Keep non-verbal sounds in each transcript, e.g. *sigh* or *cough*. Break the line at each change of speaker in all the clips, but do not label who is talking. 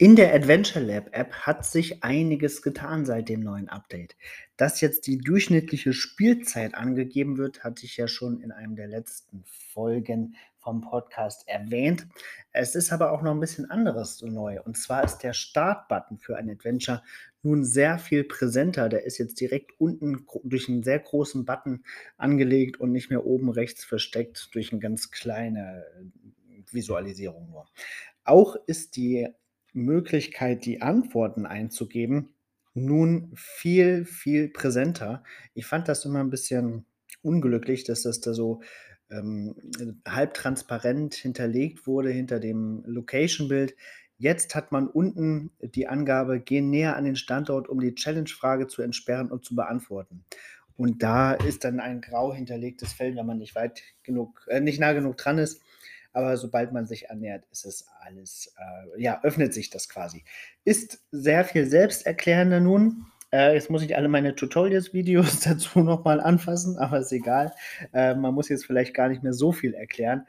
In der Adventure Lab App hat sich einiges getan seit dem neuen Update. Dass jetzt die durchschnittliche Spielzeit angegeben wird, hatte ich ja schon in einem der letzten Folgen vom Podcast erwähnt. Es ist aber auch noch ein bisschen anderes neu. Und zwar ist der Startbutton für ein Adventure nun sehr viel präsenter. Der ist jetzt direkt unten durch einen sehr großen Button angelegt und nicht mehr oben rechts versteckt durch eine ganz kleine Visualisierung nur. Auch ist die Möglichkeit, die Antworten einzugeben, nun viel, viel präsenter. Ich fand das immer ein bisschen unglücklich, dass das da so ähm, halb hinterlegt wurde hinter dem Location-Bild. Jetzt hat man unten die Angabe, gehen näher an den Standort, um die Challenge-Frage zu entsperren und zu beantworten. Und da ist dann ein grau hinterlegtes Feld, wenn man nicht weit genug, äh, nicht nah genug dran ist, aber sobald man sich annähert, ist es alles, äh, ja, öffnet sich das quasi. Ist sehr viel selbsterklärender nun. Äh, jetzt muss ich alle meine Tutorials-Videos *laughs* dazu nochmal anfassen, aber ist egal. Äh, man muss jetzt vielleicht gar nicht mehr so viel erklären,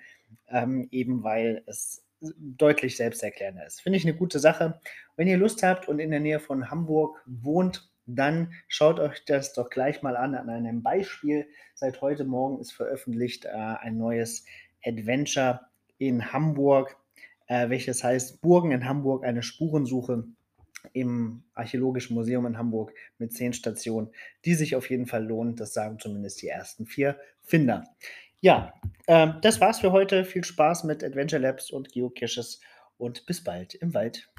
ähm, eben weil es deutlich selbsterklärender ist. Finde ich eine gute Sache. Wenn ihr Lust habt und in der Nähe von Hamburg wohnt, dann schaut euch das doch gleich mal an an einem Beispiel. Seit heute Morgen ist veröffentlicht äh, ein neues Adventure in Hamburg, äh, welches heißt Burgen in Hamburg, eine Spurensuche im Archäologischen Museum in Hamburg mit zehn Stationen, die sich auf jeden Fall lohnen. Das sagen zumindest die ersten vier Finder. Ja, äh, das war's für heute. Viel Spaß mit Adventure Labs und Geocaches und bis bald im Wald.